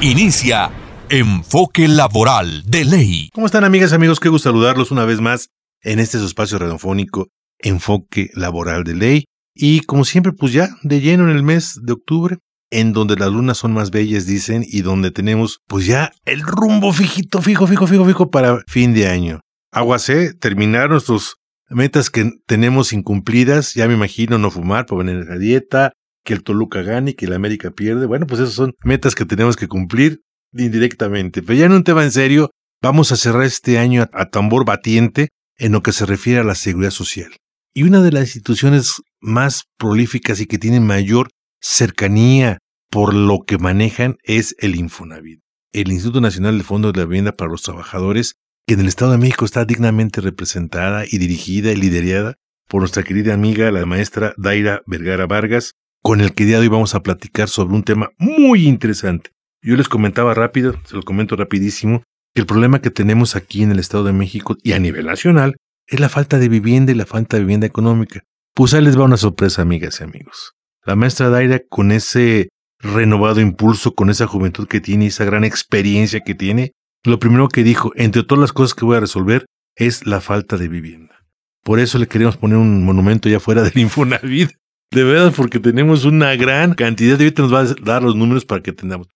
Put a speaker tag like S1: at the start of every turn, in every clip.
S1: Inicia Enfoque Laboral de Ley.
S2: ¿Cómo están amigas y amigos? Qué gusto saludarlos una vez más en este espacio radiofónico Enfoque Laboral de Ley. Y como siempre, pues ya de lleno en el mes de octubre, en donde las lunas son más bellas, dicen, y donde tenemos pues ya el rumbo fijito, fijo, fijo, fijo, fijo para fin de año. Aguacé, terminar nuestras metas que tenemos incumplidas, ya me imagino no fumar, a la dieta, que el Toluca gane, que el América pierde. Bueno, pues esas son metas que tenemos que cumplir indirectamente. Pero ya en un tema en serio, vamos a cerrar este año a, tambor batiente en lo que se refiere a la seguridad social. Y una de las instituciones más prolíficas y que tiene mayor cercanía por lo que manejan es el Infonavit, el Instituto Nacional de Fondo de la Vivienda para los Trabajadores, que en el Estado de México está dignamente representada y dirigida y liderada por nuestra querida amiga, la maestra Daira Vergara Vargas, con el que día de hoy vamos a platicar sobre un tema muy interesante. Yo les comentaba rápido, se lo comento rapidísimo, que el problema que tenemos aquí en el Estado de México y a nivel nacional es la falta de vivienda y la falta de vivienda económica. Pues ahí les va una sorpresa, amigas y amigos. La maestra Daira, con ese renovado impulso, con esa juventud que tiene, esa gran experiencia que tiene, lo primero que dijo, entre todas las cosas que voy a resolver, es la falta de vivienda. Por eso le queríamos poner un monumento ya fuera del Infonavit, de verdad, porque tenemos una gran cantidad. De ahorita nos va a dar los números para que tengamos.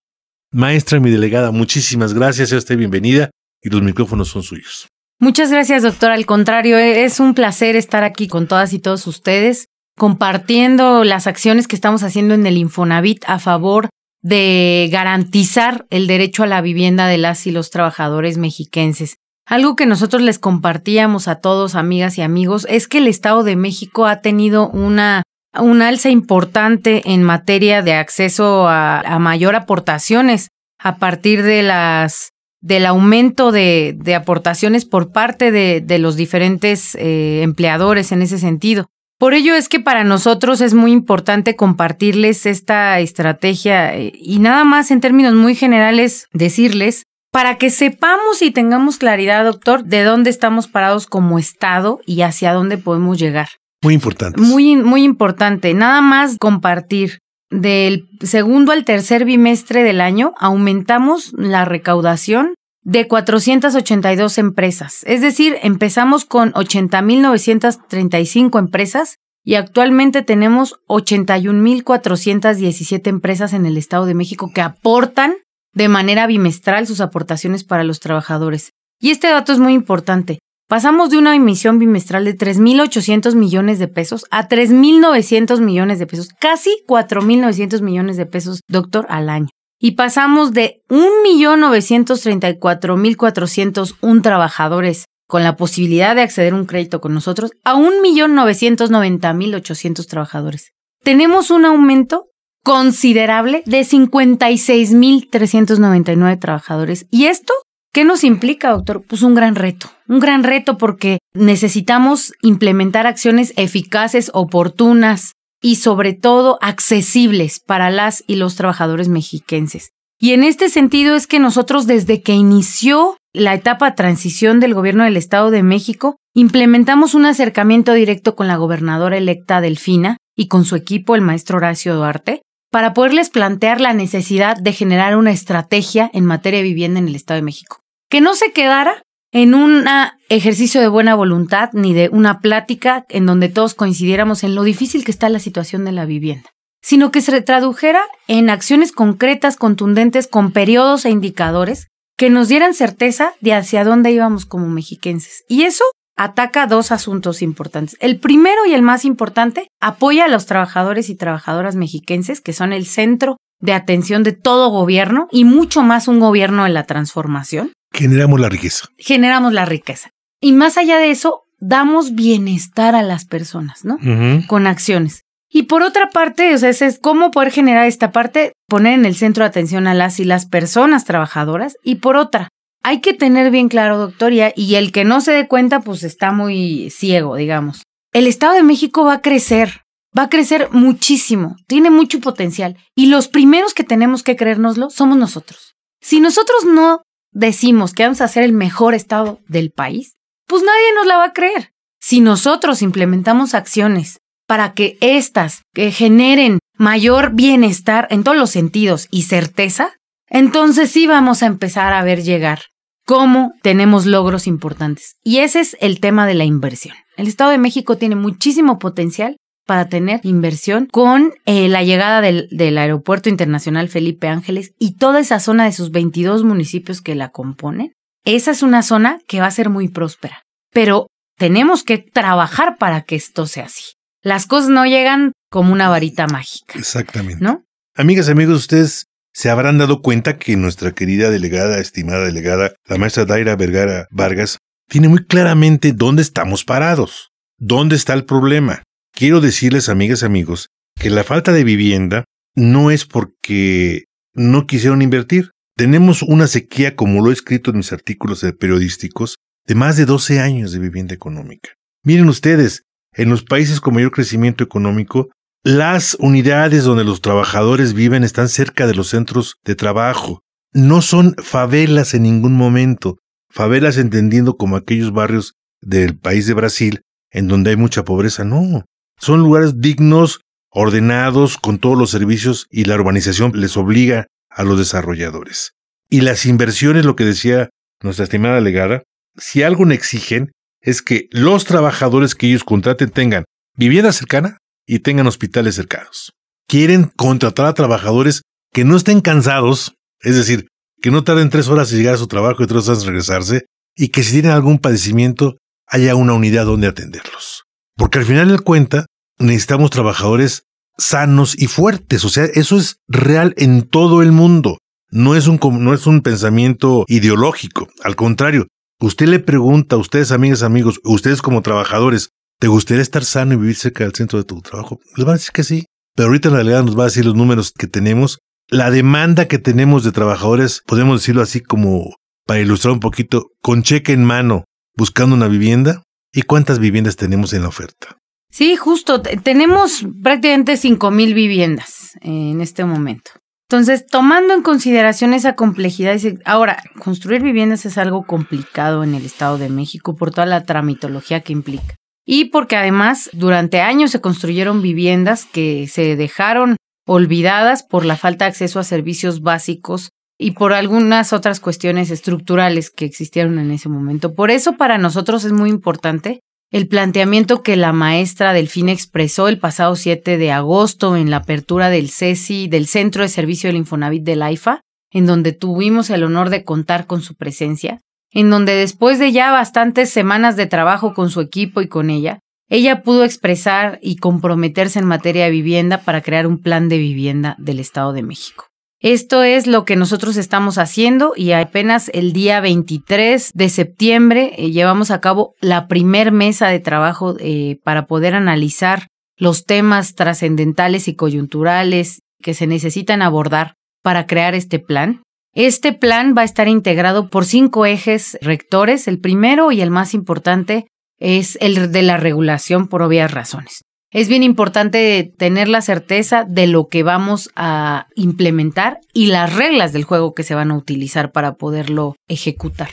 S2: Maestra, mi delegada, muchísimas gracias. Sea usted bienvenida y los micrófonos son suyos.
S3: Muchas gracias, doctor. Al contrario, es un placer estar aquí con todas y todos ustedes, compartiendo las acciones que estamos haciendo en el Infonavit a favor de garantizar el derecho a la vivienda de las y los trabajadores mexiquenses. Algo que nosotros les compartíamos a todos, amigas y amigos, es que el Estado de México ha tenido una un alza importante en materia de acceso a, mayor aportaciones a partir de las del aumento de, aportaciones por parte de, de los diferentes eh, empleadores en ese sentido. Por ello es que para nosotros es muy importante compartirles esta estrategia eh, y nada más en términos muy generales decirles para que sepamos y tengamos claridad, doctor, de dónde estamos parados como Estado y hacia dónde podemos llegar.
S2: Muy importante.
S3: Muy, muy importante. Nada más compartir. Del segundo al tercer bimestre del año aumentamos la recaudación de 482 empresas. Es decir, empezamos con 80.935 empresas y actualmente tenemos 81.417 empresas en el Estado de México que aportan de manera bimestral sus aportaciones para los trabajadores. Y este dato es muy importante. Pasamos de una emisión bimestral de 3.800 millones de pesos a 3.900 millones de pesos, casi 4.900 millones de pesos, doctor, al año. Y pasamos de 1.934.401 trabajadores con la posibilidad de acceder a un crédito con nosotros a 1.990.800 trabajadores. Tenemos un aumento considerable de 56.399 trabajadores. Y esto ¿Qué nos implica, doctor? Pues un gran reto, un gran reto porque necesitamos implementar acciones eficaces, oportunas y sobre todo accesibles para las y los trabajadores mexiquenses. Y en este sentido es que nosotros desde que inició la etapa transición del gobierno del Estado de México, implementamos un acercamiento directo con la gobernadora electa Delfina y con su equipo, el maestro Horacio Duarte, para poderles plantear la necesidad de generar una estrategia en materia de vivienda en el Estado de México. Que no se quedara en un ejercicio de buena voluntad ni de una plática en donde todos coincidiéramos en lo difícil que está la situación de la vivienda, sino que se tradujera en acciones concretas, contundentes, con periodos e indicadores que nos dieran certeza de hacia dónde íbamos como mexiquenses. Y eso ataca dos asuntos importantes. El primero y el más importante, apoya a los trabajadores y trabajadoras mexiquenses, que son el centro de atención de todo gobierno y mucho más un gobierno en la transformación.
S2: Generamos la riqueza.
S3: Generamos la riqueza. Y más allá de eso, damos bienestar a las personas, ¿no? Con acciones. Y por otra parte, o sea, es cómo poder generar esta parte, poner en el centro de atención a las y las personas trabajadoras. Y por otra, hay que tener bien claro, doctoría, y el que no se dé cuenta, pues está muy ciego, digamos. El Estado de México va a crecer, va a crecer muchísimo, tiene mucho potencial. Y los primeros que tenemos que creérnoslo somos nosotros. Si nosotros no decimos que vamos a ser el mejor Estado del país, pues nadie nos la va a creer. Si nosotros implementamos acciones para que éstas generen mayor bienestar en todos los sentidos y certeza, entonces sí vamos a empezar a ver llegar cómo tenemos logros importantes. Y ese es el tema de la inversión. El Estado de México tiene muchísimo potencial para tener inversión con eh, la llegada del, del, Aeropuerto Internacional Felipe Ángeles y toda esa zona de sus 22 municipios que la componen. Esa es una zona que va a ser muy próspera. Pero tenemos que trabajar para que esto sea así. Las cosas no llegan como una varita mágica.
S2: Exactamente.
S3: ¿No?
S2: Amigas, amigos, ustedes se habrán dado cuenta que nuestra querida delegada, estimada delegada, la maestra Daira Vergara Vargas, tiene muy claramente dónde estamos parados, dónde está el problema. Quiero decirles, amigas, amigos, que la falta de vivienda no es porque no quisieron invertir. Tenemos una sequía, como lo he escrito en mis artículos periodísticos, de más de 12 años de vivienda económica. Miren ustedes, en los países con mayor crecimiento económico, las unidades donde los trabajadores viven están cerca de los centros de trabajo. No son favelas en ningún momento, favelas entendiendo como aquellos barrios del país de Brasil en donde hay mucha pobreza, no. Son lugares dignos, ordenados, con todos los servicios y la urbanización les obliga a los desarrolladores. Y las inversiones, lo que decía nuestra estimada legada, si algo exigen, es que los trabajadores que ellos contraten tengan vivienda cercana y tengan hospitales cercanos. Quieren contratar a trabajadores que no estén cansados, es decir, que no tarden tres horas en llegar a su trabajo y tres horas en regresarse, y que si tienen algún padecimiento haya una unidad donde atenderlos. Porque al final del cuenta necesitamos trabajadores sanos y fuertes, o sea, eso es real en todo el mundo. No es un, no es un pensamiento ideológico, al contrario, Usted le pregunta a ustedes, amigas, amigos, ustedes como trabajadores, ¿te gustaría estar sano y vivir cerca del centro de tu trabajo? Les van a decir que sí. Pero ahorita en realidad nos va a decir los números que tenemos. La demanda que tenemos de trabajadores, podemos decirlo así como para ilustrar un poquito, con cheque en mano, buscando una vivienda. ¿Y cuántas viviendas tenemos en la oferta?
S3: Sí, justo. Tenemos prácticamente cinco mil viviendas en este momento. Entonces, tomando en consideración esa complejidad, ahora, construir viviendas es algo complicado en el Estado de México por toda la tramitología que implica. Y porque además durante años se construyeron viviendas que se dejaron olvidadas por la falta de acceso a servicios básicos y por algunas otras cuestiones estructurales que existieron en ese momento. Por eso para nosotros es muy importante el planteamiento que la maestra Delfina expresó el pasado 7 de agosto en la apertura del CESI, del Centro de Servicio del Infonavit del AIFA, en donde tuvimos el honor de contar con su presencia, en donde después de ya bastantes semanas de trabajo con su equipo y con ella, ella pudo expresar y comprometerse en materia de vivienda para crear un plan de vivienda del Estado de México. Esto es lo que nosotros estamos haciendo y apenas el día 23 de septiembre eh, llevamos a cabo la primer mesa de trabajo eh, para poder analizar los temas trascendentales y coyunturales que se necesitan abordar para crear este plan. Este plan va a estar integrado por cinco ejes rectores. El primero y el más importante es el de la regulación por obvias razones es bien importante tener la certeza de lo que vamos a implementar y las reglas del juego que se van a utilizar para poderlo ejecutar.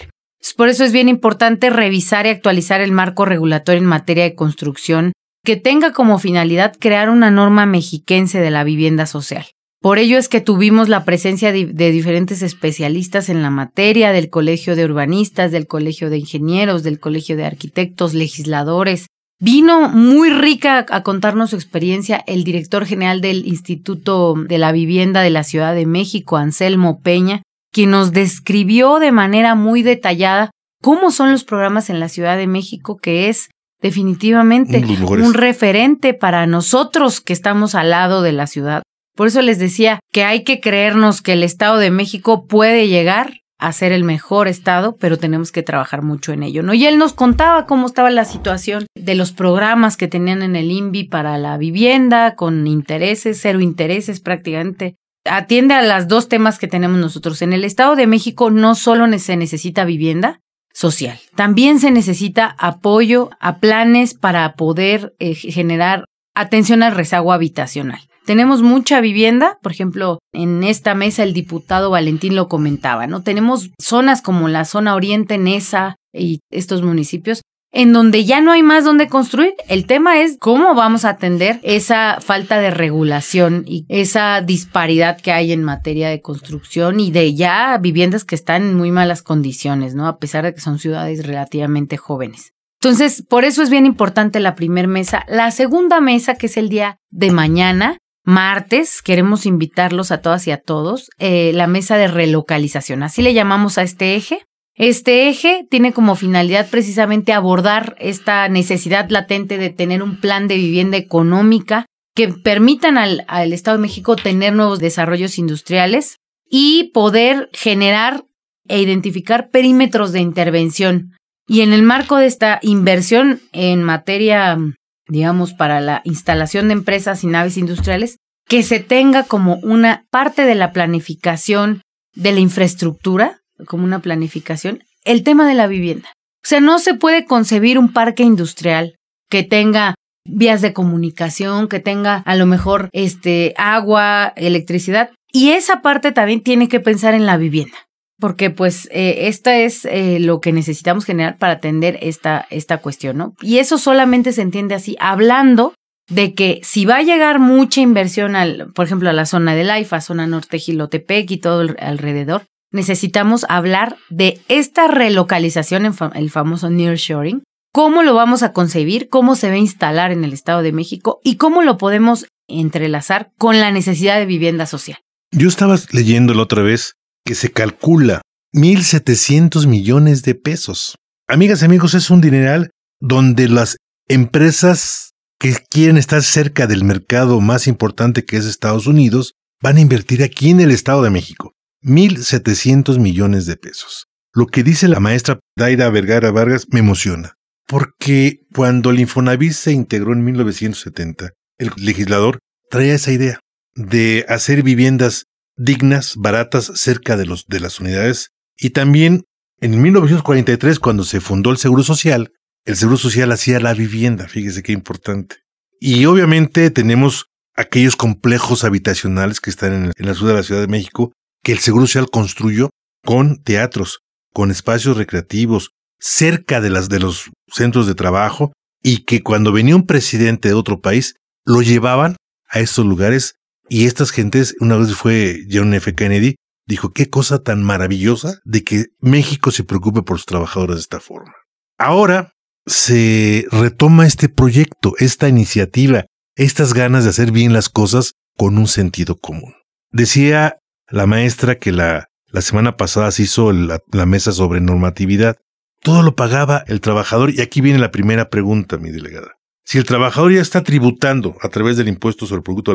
S3: Por eso es bien importante revisar y actualizar el marco regulatorio en materia de construcción que tenga como finalidad crear una norma mexiquense de la vivienda social. Por ello es que tuvimos la presencia de, diferentes especialistas en la materia, del Colegio de Urbanistas, del Colegio de Ingenieros, del Colegio de Arquitectos, legisladores, Vino muy rica a contarnos su experiencia el director general del Instituto de la Vivienda de la Ciudad de México, Anselmo Peña, quien nos describió de manera muy detallada cómo son los programas en la Ciudad de México, que es definitivamente un referente para nosotros que estamos al lado de la ciudad. Por eso les decía que hay que creernos que el Estado de México puede llegar hacer el mejor estado, pero tenemos que trabajar mucho en ello, ¿no? Y él nos contaba cómo estaba la situación de los programas que tenían en el INVI para la vivienda, con intereses, cero intereses prácticamente. Atiende a las dos temas que tenemos nosotros. En el Estado de México no solo se necesita vivienda social, también se necesita apoyo a planes para poder eh, generar atención al rezago habitacional. Tenemos mucha vivienda, por ejemplo, en esta mesa el diputado Valentín lo comentaba, ¿no? Tenemos zonas como la zona oriente, Nesa y estos municipios en donde ya no hay más donde construir. El tema es cómo vamos a atender esa falta de regulación y esa disparidad que hay en materia de construcción y de ya viviendas que están en muy malas condiciones, ¿no? A pesar de que son ciudades relativamente jóvenes. Entonces, por eso es bien importante la primer mesa. La segunda mesa, que es el día de mañana, martes, queremos invitarlos a todas y a todos, eh, la mesa de relocalización. Así le llamamos a este eje. Este eje tiene como finalidad precisamente abordar esta necesidad latente de tener un plan de vivienda económica que permitan al, al Estado de México tener nuevos desarrollos industriales y poder generar e identificar perímetros de intervención. Y en el marco de esta inversión en materia digamos, para la instalación de empresas y naves industriales, que se tenga como una parte de la planificación de la infraestructura, como una planificación, el tema de la vivienda. O sea, no se puede concebir un parque industrial que tenga vías de comunicación, que tenga a lo mejor este agua, electricidad, y esa parte también tiene que pensar en la vivienda porque pues eh, esta es eh, lo que necesitamos generar para atender esta, esta cuestión, ¿no? Y eso solamente se entiende así, hablando de que si va a llegar mucha inversión, al, por ejemplo, a la zona del AIFA, zona norte Gilotepec y todo alrededor, necesitamos hablar de esta relocalización, en el famoso nearshoring, cómo lo vamos a concebir, cómo se va a instalar en el Estado de México y cómo lo podemos entrelazar con la necesidad de vivienda social.
S2: Yo estaba leyendo la otra vez que se calcula 1.700 millones de pesos. Amigas y amigos, es un dineral donde las empresas que quieren estar cerca del mercado más importante que es Estados Unidos van a invertir aquí en el Estado de México. 1.700 millones de pesos. Lo que dice la maestra Daira Vergara Vargas me emociona, porque cuando el Infonavit se integró en 1970, el legislador traía esa idea de hacer viviendas dignas, baratas, cerca de, los, de las unidades. Y también en 1943, cuando se fundó el Seguro Social, el Seguro Social hacía la vivienda, fíjese qué importante. Y obviamente tenemos aquellos complejos habitacionales que están en, en la ciudad de la Ciudad de México, que el Seguro Social construyó con teatros, con espacios recreativos, cerca de, las, de los centros de trabajo, y que cuando venía un presidente de otro país, lo llevaban a estos lugares y estas gentes, una vez fue John F. Kennedy, dijo, qué cosa tan maravillosa de que México se preocupe por sus trabajadores de esta forma. Ahora se retoma este proyecto, esta iniciativa, estas ganas de hacer bien las cosas con un sentido común. Decía la maestra que la, la semana pasada se hizo la, mesa sobre normatividad. Todo lo pagaba el trabajador y aquí viene la primera pregunta, mi delegada. Si el trabajador ya está tributando a través del impuesto sobre el producto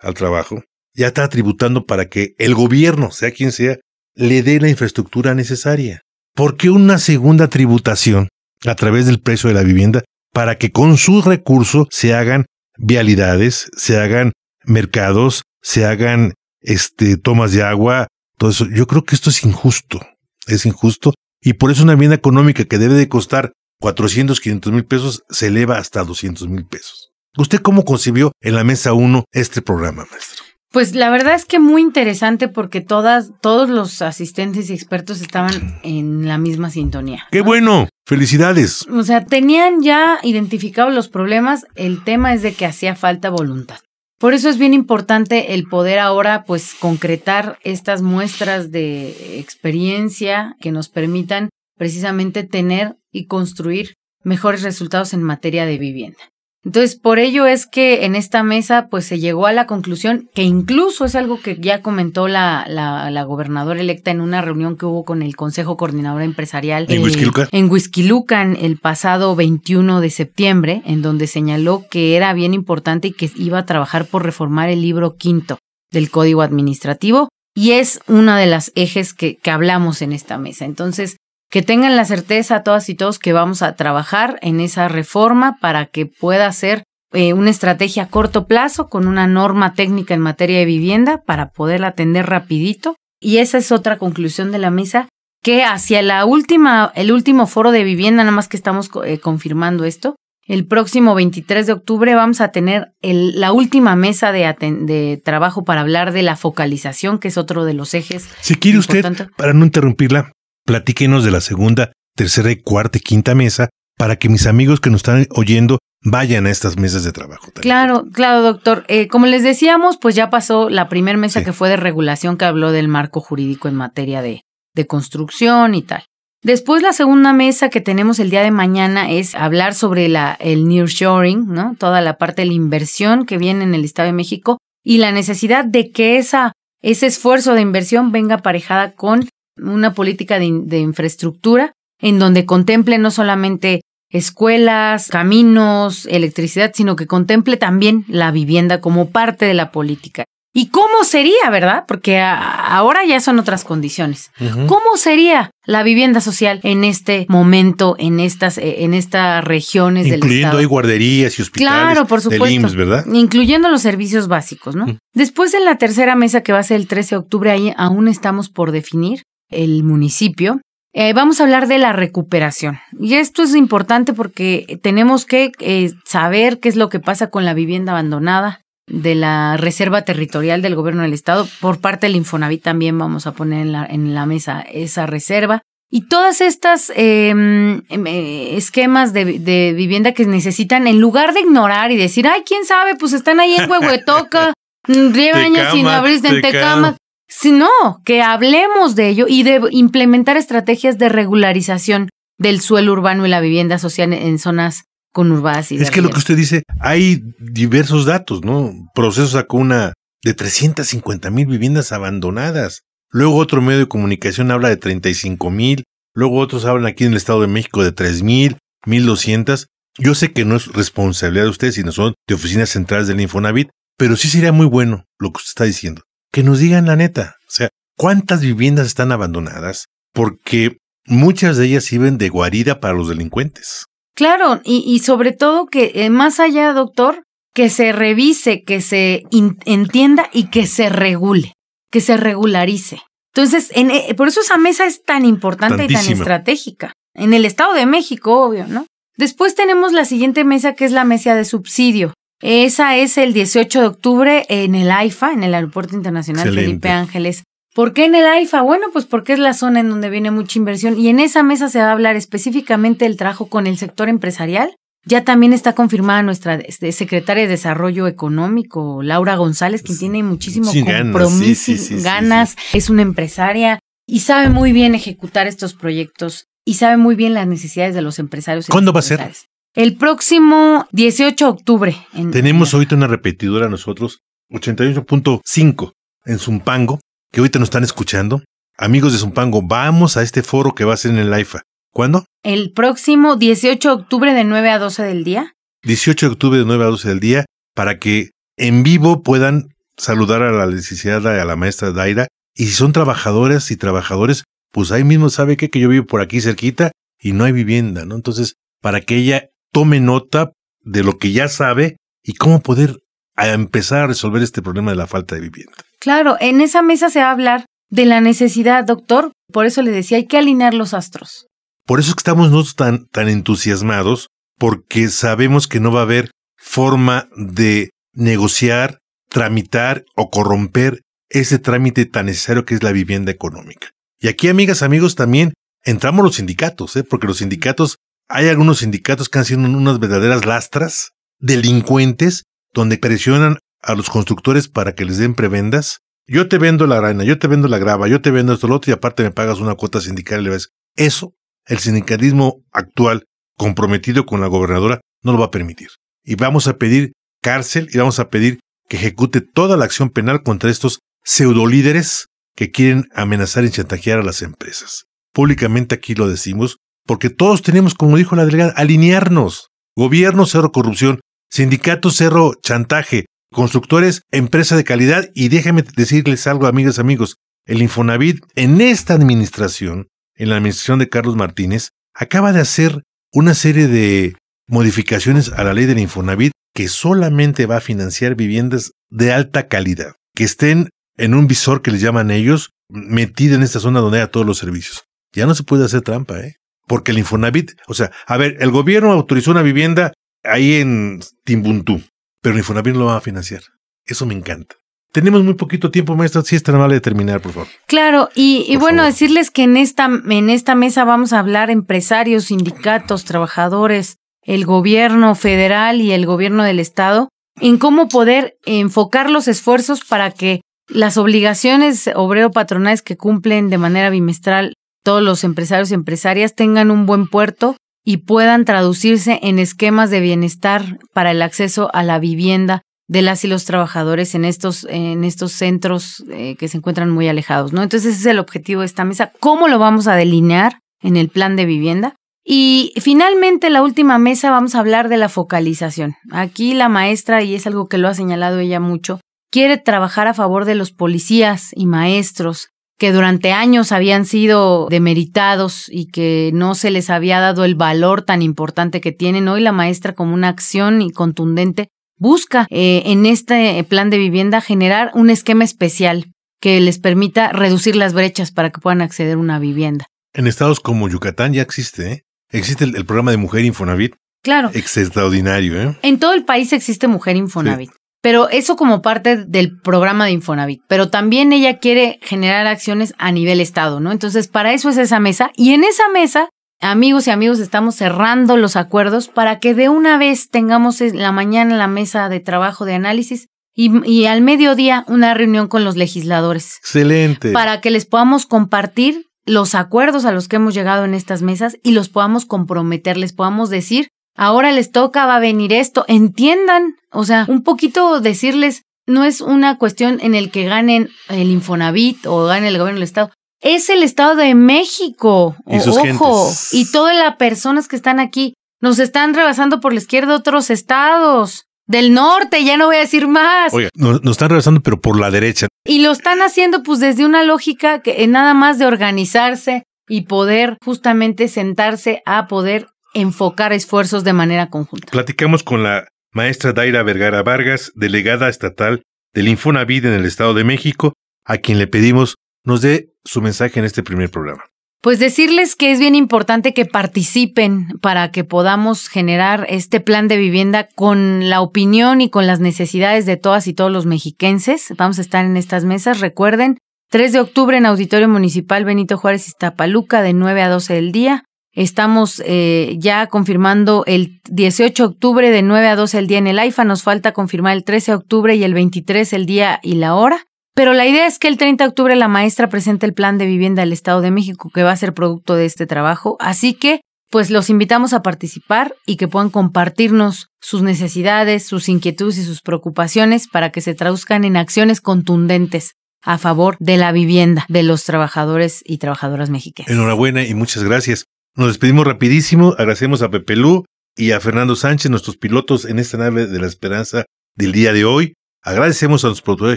S2: al trabajo, ya está tributando para que el gobierno, sea quien sea, le dé la infraestructura necesaria. ¿Por qué una segunda tributación a través del precio de la vivienda para que con sus recursos se hagan vialidades, se hagan mercados, se hagan este, tomas de agua, todo eso? Yo creo que esto es injusto, es injusto y por eso una vivienda económica que debe de costar 400, 500 mil pesos se eleva hasta 200 mil pesos. ¿Usted cómo concibió en la mesa 1 este programa, maestro?
S3: Pues la verdad es que muy interesante porque todas, todos los asistentes y expertos estaban en la misma sintonía.
S2: ¡Qué bueno! ¡Felicidades!
S3: O sea, tenían ya identificados los problemas, el tema es de que hacía falta voluntad. Por eso es bien importante el poder ahora pues concretar estas muestras de experiencia que nos permitan precisamente tener y construir mejores resultados en materia de vivienda. Entonces, por ello es que en esta mesa, pues se llegó a la conclusión que incluso es algo que ya comentó la, la, gobernadora electa en una reunión que hubo con el Consejo Coordinador Empresarial
S2: en eh,
S3: en Huizquilucan el pasado 21 de septiembre, en donde señaló que era bien importante y que iba a trabajar por reformar el libro quinto del Código Administrativo y es una de las ejes que, que hablamos en esta mesa. Entonces, que tengan la certeza todas y todos que vamos a trabajar en esa reforma para que pueda ser eh, una estrategia a corto plazo con una norma técnica en materia de vivienda para poder atender rapidito. Y esa es otra conclusión de la mesa, que hacia la última, el último foro de vivienda, nada más que estamos eh, confirmando esto, el próximo 23 de octubre vamos a tener el, la última mesa de, de, trabajo para hablar de la focalización, que es otro de los ejes.
S2: Si quiere usted, para no interrumpirla, platíquenos de la segunda, tercera y cuarta y quinta mesa para que mis amigos que nos están oyendo vayan a estas mesas de trabajo.
S3: Claro, claro, doctor. Eh, como les decíamos, pues ya pasó la primera mesa que fue de regulación que habló del marco jurídico en materia de, de construcción y tal. Después la segunda mesa que tenemos el día de mañana es hablar sobre la, el nearshoring, ¿no? Toda la parte de la inversión que viene en el Estado de México y la necesidad de que esa, ese esfuerzo de inversión venga aparejada con una política de, de infraestructura en donde contemple no solamente escuelas, caminos, electricidad, sino que contemple también la vivienda como parte de la política. ¿Y cómo sería, verdad? Porque ahora ya son otras condiciones. ¿Cómo sería la vivienda social en este momento, en estas, eh, en estas regiones
S2: del Estado? Incluyendo guarderías y hospitales.
S3: Claro, por supuesto. ¿verdad? Incluyendo los servicios básicos, ¿no? Después en la tercera mesa que va a ser el 13 de octubre, ahí aún estamos por definir el municipio. Eh, vamos a hablar de la recuperación. Y esto es importante porque tenemos que eh, saber qué es lo que pasa con la vivienda abandonada de la Reserva Territorial del Gobierno del Estado. Por parte del Infonavit también vamos a poner en la, en la mesa esa reserva. Y todas estas em, em, eh, esquemas de, de, vivienda que necesitan, en lugar de ignorar y decir, ay, quién sabe, pues están ahí en Huehuetoca, lleva años sin abrirse en Tecama sino que hablemos de ello y de implementar estrategias de regularización del suelo urbano y la vivienda social en zonas conurbadas. Y
S2: es que lo que usted dice, hay diversos datos, ¿no? Proceso sacó una de 350 mil viviendas abandonadas. Luego otro medio de comunicación habla de 35 mil. Luego otros hablan aquí en el Estado de México de 3 mil, 1200. Yo sé que no es responsabilidad de ustedes, sino son de oficinas centrales del Infonavit, pero sí sería muy bueno lo que usted está diciendo que nos digan la neta. O sea, ¿cuántas viviendas están abandonadas? Porque muchas de ellas sirven de guarida para los delincuentes.
S3: Claro, y, sobre todo que eh, más allá, doctor, que se revise, que se entienda y que se regule, que se regularice. Entonces, en, eh, por eso esa mesa es tan importante y tan estratégica. En el Estado de México, obvio, ¿no? Después tenemos la siguiente mesa que es la mesa de subsidio. Esa es el 18 de octubre en el AIFA, en el Aeropuerto Internacional Felipe Ángeles. ¿Por qué en el AIFA? Bueno, pues porque es la zona en donde viene mucha inversión y en esa mesa se va a hablar específicamente del trabajo con el sector empresarial. Ya también está confirmada nuestra secretaria de Desarrollo Económico, Laura González, quien tiene muchísimo compromiso, ganas, ganas es una empresaria y sabe muy bien ejecutar estos proyectos y sabe muy bien las necesidades de los empresarios.
S2: ¿Cuándo va a ser?
S3: El próximo 18 de octubre.
S2: Tenemos ahorita una repetidora nosotros, 88.5 en Zumpango, que ahorita nos están escuchando. Amigos de Zumpango, vamos a este foro que va a ser en el IFA. ¿Cuándo?
S3: El próximo 18 de octubre de 9 a 12 del día.
S2: 18 de octubre de 9 a 12 del día, para que en vivo puedan saludar a la licenciada, a la maestra Daira. Y si son trabajadoras y trabajadores, pues ahí mismo sabe que, que yo vivo por aquí cerquita y no hay vivienda, ¿no? Entonces, para que ella tome nota de lo que ya sabe y cómo poder empezar a resolver este problema de la falta de vivienda.
S3: Claro, en esa mesa se va a hablar de la necesidad, doctor. Por eso le decía, hay que alinear los astros.
S2: Por eso es que estamos nosotros tan, tan entusiasmados, porque sabemos que no va a haber forma de negociar, tramitar o corromper ese trámite tan necesario que es la vivienda económica. Y aquí, amigas, amigos, también entramos los sindicatos, ¿eh? porque los sindicatos hay algunos sindicatos que han sido unas verdaderas lastras, delincuentes, donde presionan a los constructores para que les den prebendas. Yo te vendo la arena, yo te vendo la grava, yo te vendo esto, lo otro, y aparte me pagas una cuota sindical y le ves. Eso, el sindicalismo actual, comprometido con la gobernadora, no lo va a permitir. Y vamos a pedir cárcel y vamos a pedir que ejecute toda la acción penal contra estos pseudolíderes que quieren amenazar y chantajear a las empresas. Públicamente aquí lo decimos, porque todos tenemos, como dijo la delegada, alinearnos. Gobierno, cero corrupción. Sindicatos, cero chantaje. Constructores, empresa de calidad. Y déjenme decirles algo, amigas, amigos. el Infonavit en esta administración, en la administración de Carlos Martínez, acaba de hacer una serie de modificaciones a la ley del Infonavit que solamente va a financiar viviendas de alta calidad, que estén en un visor que les llaman ellos, metido en esta zona donde hay todos los servicios. Ya no se puede hacer trampa, ¿eh? Porque el Infonavit, o sea, a ver, el gobierno autorizó una vivienda ahí en Timbuntú, pero el Infonavit no lo va a financiar. Eso me encanta. Tenemos muy poquito tiempo, maestra. Si es tan amable de terminar, por favor.
S3: Claro, y, y bueno, decirles que en esta, en esta mesa vamos a hablar empresarios, sindicatos, trabajadores, el gobierno federal y el gobierno del estado en cómo poder enfocar los esfuerzos para que las obligaciones obrero-patronales que cumplen de manera bimestral todos los empresarios y empresarias tengan un buen puerto y puedan traducirse en esquemas de bienestar para el acceso a la vivienda de las y los trabajadores en estos, en estos centros eh, que se encuentran muy alejados, ¿no? Entonces ese es el objetivo de esta mesa. ¿Cómo lo vamos a delinear en el plan de vivienda? Y finalmente, la última mesa, vamos a hablar de la focalización. Aquí la maestra, y es algo que lo ha señalado ella mucho, quiere trabajar a favor de los policías y maestros que durante años habían sido demeritados y que no se les había dado el valor tan importante que tienen. Hoy la maestra, como una acción y contundente, busca eh, en este plan de vivienda generar un esquema especial que les permita reducir las brechas para que puedan acceder a una vivienda.
S2: En estados como Yucatán ya existe, ¿eh? Existe el, programa de Mujer Infonavit.
S3: Claro.
S2: Extraordinario, ¿eh?
S3: En todo el país existe Mujer Infonavit. Pero eso como parte del programa de Infonavit. Pero también ella quiere generar acciones a nivel Estado, ¿no? Entonces, para eso es esa mesa. Y en esa mesa amigos y amigos, estamos cerrando los acuerdos para que de una vez tengamos la mañana la mesa de trabajo de análisis y, y, al mediodía una reunión con los legisladores.
S2: Excelente.
S3: Para que les podamos compartir los acuerdos a los que hemos llegado en estas mesas y los podamos comprometer, les podamos decir, ahora les toca, va a venir esto, entiendan, o sea, un poquito decirles, no es una cuestión en el que ganen el Infonavit o gane el gobierno del Estado, es el Estado de México.
S2: Y Ojo,
S3: y todas las personas que están aquí nos están rebasando por la izquierda otros estados. Del norte, ya no voy a decir más.
S2: Oiga, nos, están rebasando, pero por la derecha.
S3: Y lo están haciendo pues desde una lógica que nada más de organizarse y poder justamente sentarse a poder enfocar esfuerzos de manera conjunta.
S2: Platicamos con la maestra Daira Vergara Vargas, delegada estatal del Infonavit en el Estado de México, a quien le pedimos nos dé su mensaje en este primer programa.
S3: Pues decirles que es bien importante que participen para que podamos generar este plan de vivienda con la opinión y con las necesidades de todas y todos los mexiquenses. Vamos a estar en estas mesas. Recuerden, 3 de octubre en Auditorio Municipal Benito Juárez Iztapaluca de 9 a 12 del día. Estamos eh, ya confirmando el 18 de octubre de 9 a 12 del día en el AIFA. Nos falta confirmar el 13 de octubre y el 23 el día y la hora. Pero la idea es que el 30 de octubre la maestra presente el plan de vivienda del Estado de México que va a ser producto de este trabajo. Así que, pues los invitamos a participar y que puedan compartirnos sus necesidades, sus inquietudes y sus preocupaciones para que se traduzcan en acciones contundentes a favor de la vivienda de los trabajadores y trabajadoras mexicanas.
S2: Enhorabuena y muchas gracias. Nos despedimos rapidísimo, agradecemos a Pepe Lu y a Fernando Sánchez, nuestros pilotos en esta nave de la esperanza del día de hoy. Agradecemos a los productores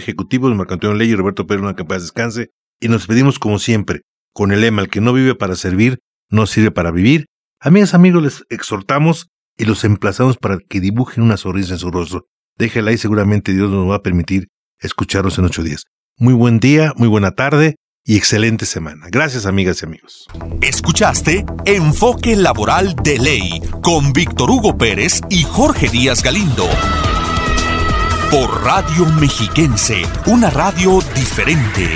S2: ejecutivos, Marco Antonio Ley y Roberto Pérez, una que paz descanse, y nos pedimos como siempre, con el lema, el que no vive para servir, no sirve para vivir. Amigas, amigos, les exhortamos y los emplazamos para que dibujen una sonrisa en su rostro. Déjela y seguramente Dios nos va a permitir escucharlos en ocho días. Muy buen día, muy buena tarde y excelente semana. Gracias, amigas y amigos.
S1: Escuchaste Enfoque Laboral de Ley con Víctor Hugo Pérez y Jorge Díaz Galindo por Radio Mexiquense, una radio diferente.